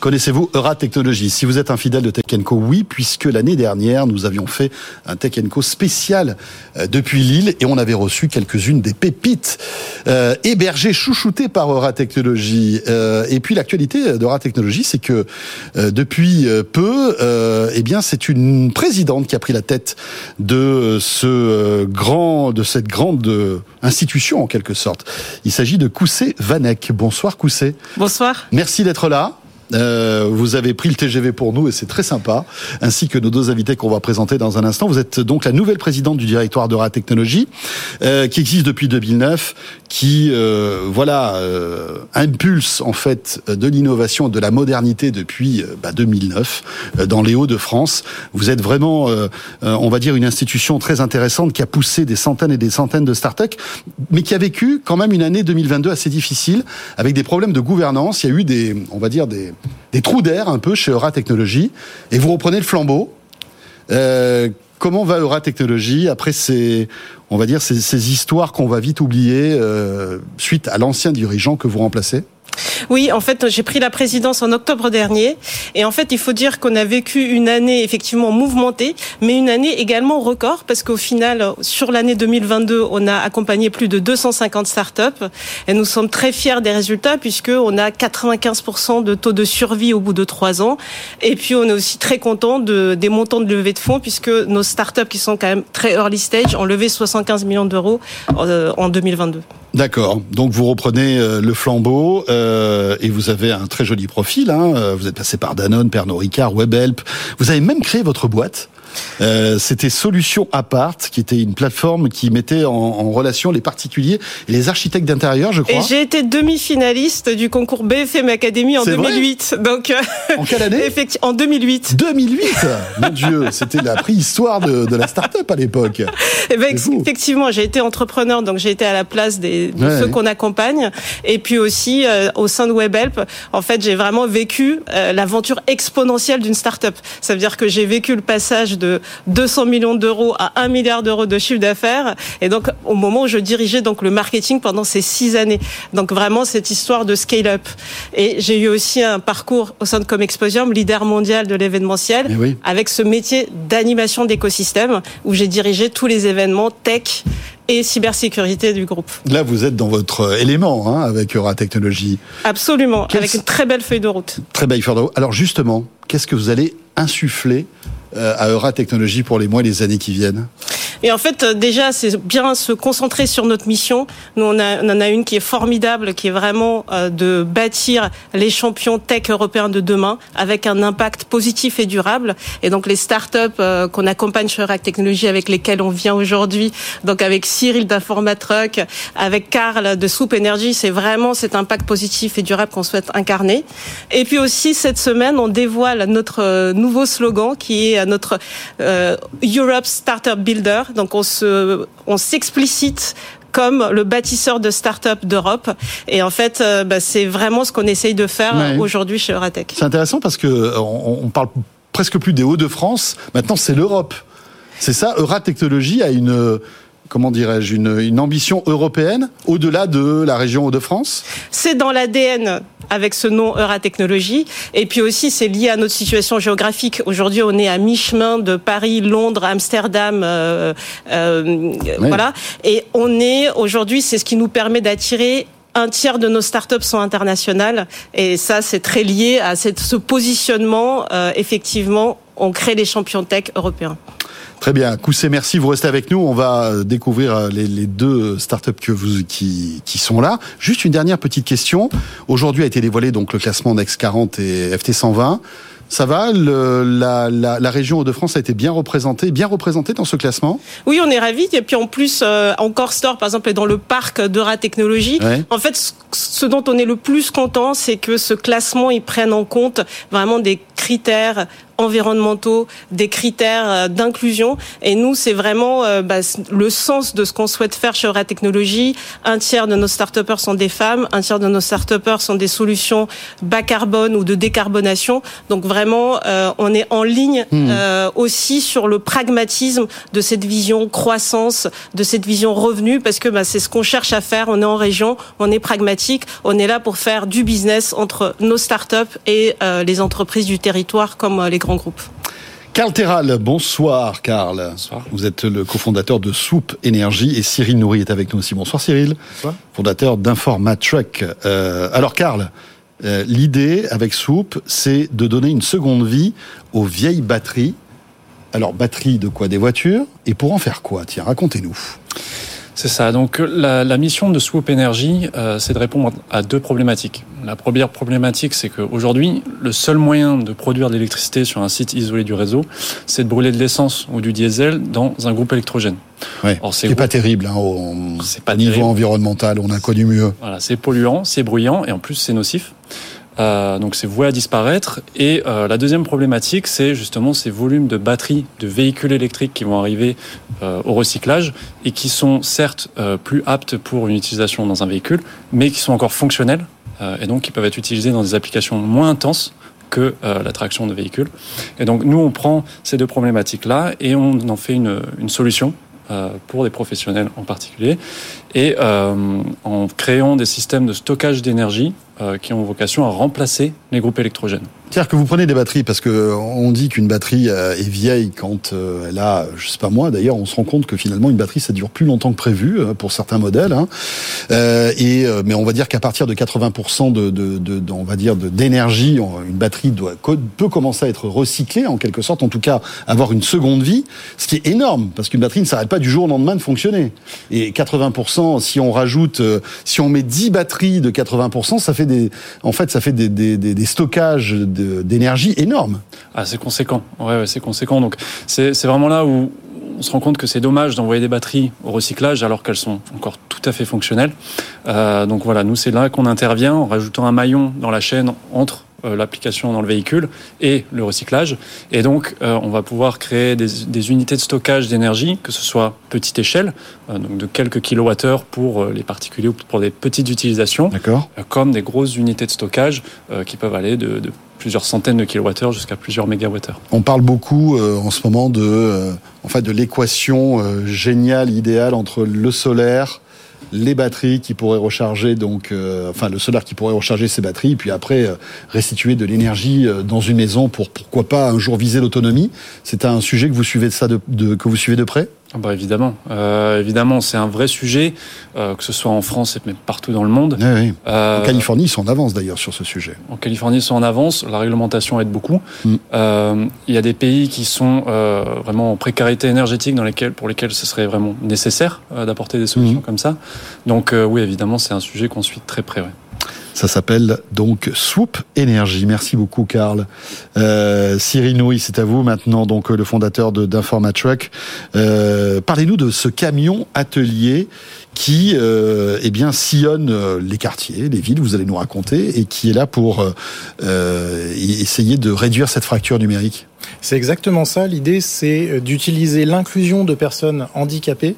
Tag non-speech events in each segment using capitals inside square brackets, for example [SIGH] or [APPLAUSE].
Connaissez-vous Eura Technologies? Si vous êtes un fidèle de Tech Co, oui, puisque l'année dernière, nous avions fait un Tech Co spécial euh, depuis Lille et on avait reçu quelques-unes des pépites euh, hébergées, chouchoutées par Eura Technologies. Euh, et puis l'actualité d'Eura Technologies, c'est que euh, depuis euh, peu, euh, eh bien, c'est une présidente qui a pris la tête de ce grand, de cette grande institution en quelque sorte. Il s'agit de Koussé Vanek. Bonsoir Koussé. Bonsoir. Merci d'être là. Euh, vous avez pris le TGV pour nous et c'est très sympa, ainsi que nos deux invités qu'on va présenter dans un instant. Vous êtes donc la nouvelle présidente du directoire de Technologie, euh, qui existe depuis 2009, qui euh, voilà euh, impulse en fait de l'innovation, de la modernité depuis euh, bah, 2009 euh, dans les Hauts-de-France. Vous êtes vraiment, on va dire, une institution très intéressante qui a poussé des centaines et des centaines de startups, mais qui a vécu quand même une année 2022 assez difficile avec des problèmes de gouvernance. Il y a eu des, on va dire des des trous d'air un peu chez Eura Technologies et vous reprenez le flambeau. Euh, comment va Eura Technologies après ces, on va dire, ces, histoires qu'on va vite oublier euh, suite à l'ancien dirigeant que vous remplacez? Oui, en fait, j'ai pris la présidence en octobre dernier. Et en fait, il faut dire qu'on a vécu une année effectivement mouvementée, mais une année également record, parce qu'au final, sur l'année 2022, on a accompagné plus de 250 startups. Et nous sommes très fiers des résultats, puisqu'on a 95% de taux de survie au bout de trois ans. Et puis, on est aussi très content de, des montants de levée de fonds, puisque nos startups, qui sont quand même très early stage, ont levé 75 millions d'euros euh, en 2022. D'accord. Donc vous reprenez euh, le flambeau euh, et vous avez un très joli profil. Hein. Euh, vous êtes passé par Danone, Pernod Ricard, Webhelp. Vous avez même créé votre boîte. Euh, c'était Solution Apart, qui était une plateforme qui mettait en, en relation les particuliers et les architectes d'intérieur, je crois. Et j'ai été demi-finaliste du concours BFM Academy en 2008. Donc, en quelle année [LAUGHS] En 2008. 2008 [LAUGHS] Mon Dieu, c'était la préhistoire de, de la start-up à l'époque. Eh ben, effectivement, j'ai été entrepreneur, donc j'ai été à la place des, de ouais, ceux qu'on accompagne. Et puis aussi, euh, au sein de WebHelp, en fait, j'ai vraiment vécu euh, l'aventure exponentielle d'une start-up. Ça veut dire que j'ai vécu le passage de 200 millions d'euros à 1 milliard d'euros de chiffre d'affaires. Et donc, au moment où je dirigeais donc le marketing pendant ces six années. Donc, vraiment, cette histoire de scale-up. Et j'ai eu aussi un parcours au sein de Comexposium, leader mondial de l'événementiel, oui. avec ce métier d'animation d'écosystème où j'ai dirigé tous les événements tech et cybersécurité du groupe. Là, vous êtes dans votre élément hein, avec Eura Technologies. Absolument, avec une très belle feuille de route. Très belle feuille de route. Alors justement, qu'est-ce que vous allez insuffler à Eura Technologies pour les mois et les années qui viennent et en fait, déjà, c'est bien se concentrer sur notre mission. Nous, on, a, on en a une qui est formidable, qui est vraiment euh, de bâtir les champions tech européens de demain avec un impact positif et durable. Et donc, les startups euh, qu'on accompagne chez Eurac Technologies, avec lesquelles on vient aujourd'hui, donc avec Cyril d'Informatruck, avec Karl de Soup Energy, c'est vraiment cet impact positif et durable qu'on souhaite incarner. Et puis aussi, cette semaine, on dévoile notre nouveau slogan qui est notre euh, Europe Startup Builder. Donc on se, on s'explicite comme le bâtisseur de start-up d'Europe. Et en fait, euh, bah, c'est vraiment ce qu'on essaye de faire ouais. aujourd'hui chez Euratech. C'est intéressant parce que on, on parle presque plus des Hauts-de-France. Maintenant, c'est l'Europe. C'est ça. Euratechnologie a une comment dirais-je, une, une, ambition européenne au-delà de la région Hauts-de-France? C'est dans l'ADN avec ce nom Euratechnologie. Et puis aussi, c'est lié à notre situation géographique. Aujourd'hui, on est à mi-chemin de Paris, Londres, Amsterdam, euh, euh, oui. voilà. Et on est aujourd'hui, c'est ce qui nous permet d'attirer un tiers de nos startups sont internationales et ça c'est très lié à cette, ce positionnement euh, effectivement on crée les champions tech européens. Très bien, Koussé, merci. Vous restez avec nous. On va découvrir les, les deux startups que vous, qui, qui, sont là. Juste une dernière petite question. Aujourd'hui a été dévoilé donc le classement Next 40 et FT 120. Ça va? Le, la, la, la, région Hauts-de-France a été bien représentée, bien représentée dans ce classement? Oui, on est ravis. Et puis en plus, euh, encore Store, par exemple, est dans le parc d'Eura Technologies. Ouais. En fait, ce, ce, dont on est le plus content, c'est que ce classement, il prenne en compte vraiment des critères environnementaux, des critères euh, d'inclusion. Et nous, c'est vraiment euh, bah, le sens de ce qu'on souhaite faire chez Aura Technologies. Un tiers de nos start sont des femmes, un tiers de nos start sont des solutions bas carbone ou de décarbonation. Donc vraiment, euh, on est en ligne hmm. aussi sur le pragmatisme de cette vision croissance, de cette vision revenu, parce que bah, c'est ce qu'on cherche à faire. On est en région, on est pragmatique, on est là pour faire du business entre nos startups et les entreprises du territoire comme les grands groupe. Carl Terral, bonsoir Carl. Vous êtes le cofondateur de Soup Énergie et Cyril Nourri est avec nous aussi. Bonsoir Cyril. Bonsoir. Fondateur d'Informatruck. Euh, alors Carl, euh, l'idée avec Soup, c'est de donner une seconde vie aux vieilles batteries. Alors batteries de quoi? Des voitures? Et pour en faire quoi? Tiens, racontez-nous. C'est ça. Donc la, mission de Swoop Energy, euh, c'est de répondre à deux problématiques. La première problématique, c'est qu'aujourd'hui, le seul moyen de produire de l'électricité sur un site isolé du réseau, c'est de brûler de l'essence ou du diesel dans un groupe électrogène. Ouais, c'est pas terrible hein, au, pas niveau environnemental, on a connu mieux. Voilà, c'est polluant, c'est bruyant et en plus c'est nocif. Euh, donc c'est voué à disparaître. Et euh, la deuxième problématique, c'est justement ces volumes de batteries de véhicules électriques qui vont arriver euh, au recyclage et qui sont certes plus aptes pour une utilisation dans un véhicule, mais qui sont encore fonctionnels et donc qui peuvent être utilisés dans des applications moins intenses que la traction de véhicules. Et donc nous, on prend ces deux problématiques-là et on en fait une, une solution pour des professionnels en particulier, et en créant des systèmes de stockage d'énergie euh, qui ont vocation à remplacer les groupes électrogènes. C'est-à-dire que vous prenez des batteries parce que on dit qu'une batterie euh, est vieille quand euh, elle a, je sais pas moi. D'ailleurs, on se rend compte que finalement une batterie ça dure plus longtemps que prévu pour certains modèles. Hein. et mais on va dire qu'à partir de 80% de, de, de, on va dire d'énergie, une batterie doit peut commencer à être recyclée en quelque sorte, en tout cas avoir une seconde vie, ce qui est énorme parce qu'une batterie ne s'arrête pas du jour au lendemain de fonctionner. Et 80%, si on rajoute, si on met 10 batteries de 80%, ça fait en fait, ça fait des, stockages d'énergie énormes. Ah, c'est conséquent. Ouais, c'est conséquent. Donc, c'est vraiment là où on se rend compte que c'est dommage d'envoyer des batteries au recyclage alors qu'elles sont encore tout à fait fonctionnelles. Euh, donc voilà, nous c'est là qu'on intervient en rajoutant un maillon dans la chaîne entre l'application dans le véhicule et le recyclage. Et donc, euh, on va pouvoir créer des, unités de stockage d'énergie, que ce soit petite échelle, euh, donc de quelques kilowattheures pour les particuliers ou pour des petites utilisations, comme des grosses unités de stockage qui peuvent aller de, plusieurs centaines de kilowattheures jusqu'à plusieurs mégawattheures. On parle beaucoup en ce moment de, en fait, de l'équation géniale, idéale entre le solaire, les batteries qui pourraient recharger donc euh, enfin le solaire qui pourrait recharger ces batteries puis après euh, restituer de l'énergie euh, dans une maison pour pourquoi pas un jour viser l'autonomie. C'est un sujet que vous suivez ça de que vous suivez de près? Bah évidemment, euh, évidemment, c'est un vrai sujet, euh, que ce soit en France et même partout dans le monde. Oui, Euh, en Californie, ils sont en avance d'ailleurs sur ce sujet. En Californie, ils sont en avance. La réglementation aide beaucoup. Mm. Euh, il y a des pays qui sont euh, vraiment en précarité énergétique, dans lesquels, pour lesquels ce serait vraiment nécessaire euh, d'apporter des solutions mm. comme ça. Donc oui, évidemment, c'est un sujet qu'on suit de très près. Ouais. Ça s'appelle donc Swoop Énergie. Merci beaucoup, Karl. Euh, Cyril Nouy, c'est à vous maintenant, donc le fondateur d'Informatruck. Euh, Parlez-nous de ce camion atelier qui euh, eh bien sillonne euh, les quartiers, les villes, vous allez nous raconter, et qui est là pour euh, essayer de réduire cette fracture numérique. C'est exactement ça. L'idée, c'est d'utiliser l'inclusion de personnes handicapées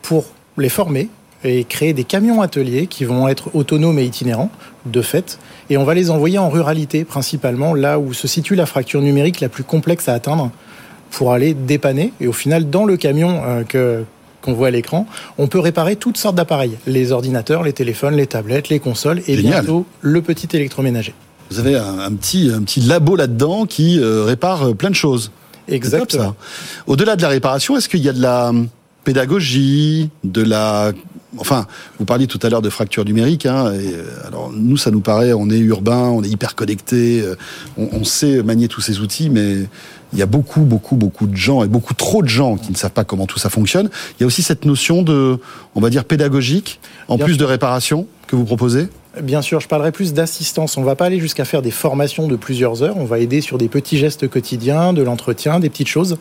pour les former et créer des camions ateliers qui vont être autonomes et itinérants, de fait, et on va les envoyer en ruralité principalement, là où se situe la fracture numérique la plus complexe à atteindre, pour aller dépanner. Et au final, dans le camion euh, que qu'on voit à l'écran, on peut réparer toutes sortes d'appareils, les ordinateurs, les téléphones, les tablettes, les consoles, et bientôt le petit électroménager. Vous avez un, petit, un petit labo là-dedans qui euh, répare euh, plein de choses. Exactement. Au-delà de la réparation, est-ce qu'il y a de la pédagogie, de la enfin, vous parliez tout à l'heure de fracture numérique. Hein, et, euh, alors nous, ça nous paraît, on est urbain, on est hyper connecté, euh, on, sait manier tous ces outils, mais il y a beaucoup, beaucoup, beaucoup de gens et beaucoup trop de gens qui ne savent pas comment tout ça fonctionne. Il y a aussi cette notion de, on va dire, pédagogique, en plus de réparation que vous proposez. Bien sûr, je parlerai plus d'assistance. On ne va pas aller jusqu'à faire des formations de plusieurs heures. On va aider sur des petits gestes quotidiens, de l'entretien, des petites choses.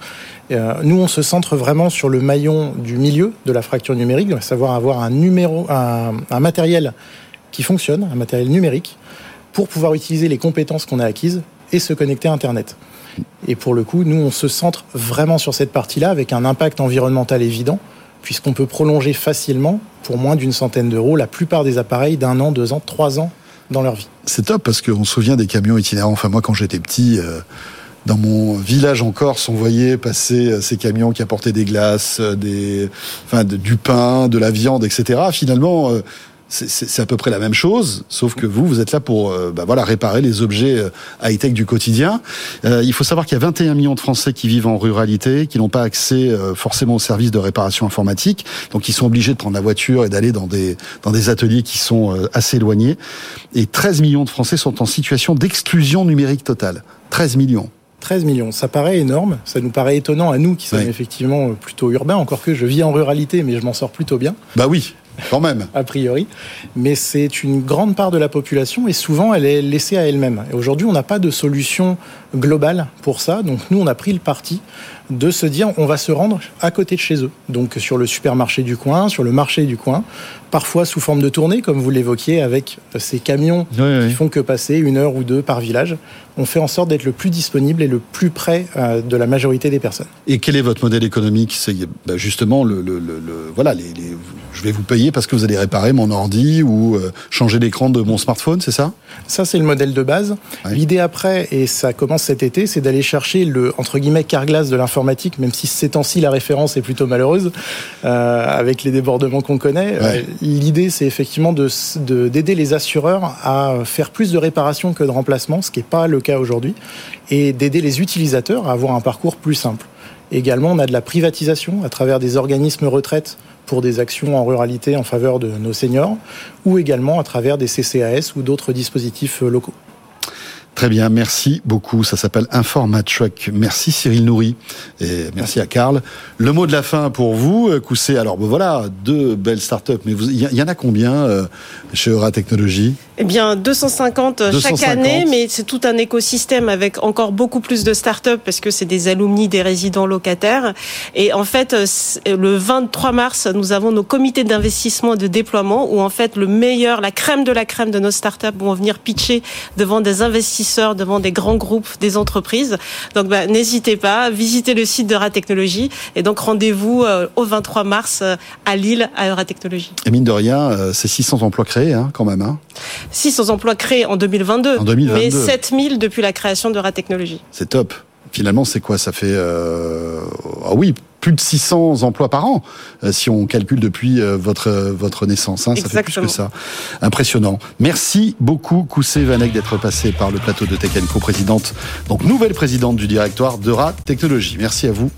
Euh, nous, on se centre vraiment sur le maillon du milieu de la fracture numérique, à savoir avoir un numéro, un, matériel qui fonctionne, un matériel numérique, pour pouvoir utiliser les compétences qu'on a acquises et se connecter à Internet. Et pour le coup, nous, on se centre vraiment sur cette partie-là avec un impact environnemental évident, puisqu'on peut prolonger facilement, pour moins d'une centaine d'euros, la plupart des appareils d'un an, deux ans, trois ans dans leur vie. C'est top parce qu'on se souvient des camions itinérants. Enfin, moi, quand j'étais petit, euh, dans mon village en Corse, on voyait passer euh, ces camions qui apportaient des glaces, euh, des, enfin, du pain, de la viande, etc. Finalement, c'est à peu près la même chose, sauf que vous, vous êtes là pour euh, bah voilà, réparer les objets euh, high-tech du quotidien. Euh, il faut savoir qu'il y a 21 millions de Français qui vivent en ruralité, qui n'ont pas accès forcément aux services de réparation informatique, donc ils sont obligés de prendre la voiture et d'aller dans des, dans des ateliers qui sont assez éloignés. Et 13 millions de Français sont en situation d'exclusion numérique totale. 13 millions. 13 millions, ça paraît énorme, ça nous paraît étonnant à nous qui sommes effectivement plutôt urbains, encore que je vis en ruralité mais je m'en sors plutôt bien. Bah oui, quand même. a priori. Mais c'est une grande part de la population et souvent elle est laissée à elle-même. Et aujourd'hui, on n'a pas de solution globale pour ça. Donc nous, on a pris le parti de se dire on va se rendre à côté de chez eux. Donc sur le supermarché du coin, sur le marché du coin, parfois sous forme de tournée, comme vous l'évoquiez, avec ces camions qui font que passer une heure ou deux par village. On fait en sorte d'être le plus disponible et le plus près euh, de la majorité des personnes. Et quel est votre modèle économique? C'est bah, justement le, voilà, les, je vais vous payer parce que vous allez réparer mon ordi ou euh, changer l'écran de mon smartphone, c'est ça? Ça c'est le modèle de base. L'idée après, et ça commence cet été, c'est d'aller chercher le entre guillemets carglass de même si ces temps-ci la référence est plutôt malheureuse euh, avec les débordements qu'on connaît. L'idée, c'est effectivement d'aider les assureurs à faire plus de réparations que de remplacements, ce qui n'est pas le cas aujourd'hui, et d'aider les utilisateurs à avoir un parcours plus simple. Également, on a de la privatisation à travers des organismes retraite pour des actions en ruralité en faveur de nos seniors, ou également à travers des CCAS ou d'autres dispositifs locaux. Très bien, merci beaucoup. Ça s'appelle Informatruck. Merci Cyril Nourri et merci à Karl. Le mot de la fin pour vous, euh, Coussé. Alors ben voilà, deux belles startups, mais il y, en a combien euh, chez Eura Technologies? Eh bien, 250, chaque année, mais c'est tout un écosystème avec encore beaucoup plus de startups parce que c'est des alumni des résidents locataires. Et en fait, euh, le 23 mars, nous avons nos comités d'investissement et de déploiement où en fait le meilleur, la crème de la crème de nos startups vont venir pitcher devant des investisseurs devant des grands groupes, des entreprises. Donc bah, n'hésitez pas, visitez le site de Technologie et donc rendez-vous euh, au 23 mars euh, à Lille à Euratechnologie. Et mine de rien, euh, c'est 600 emplois créés hein, quand même. Hein. 600 emplois créés en 2022, en 2022. mais 7000 depuis la création d'Euratechnologie. C'est top. Finalement, c'est quoi? Ça fait... Ah oui, plus de 600 emplois par an, euh, si on calcule depuis euh, votre votre naissance. Hein, ça fait plus que ça. Impressionnant. Merci beaucoup, Koussé Vanek, d'être passé par le plateau de Tech Co, présidente, donc nouvelle présidente du directoire d'Eura Technologies. Merci à vous.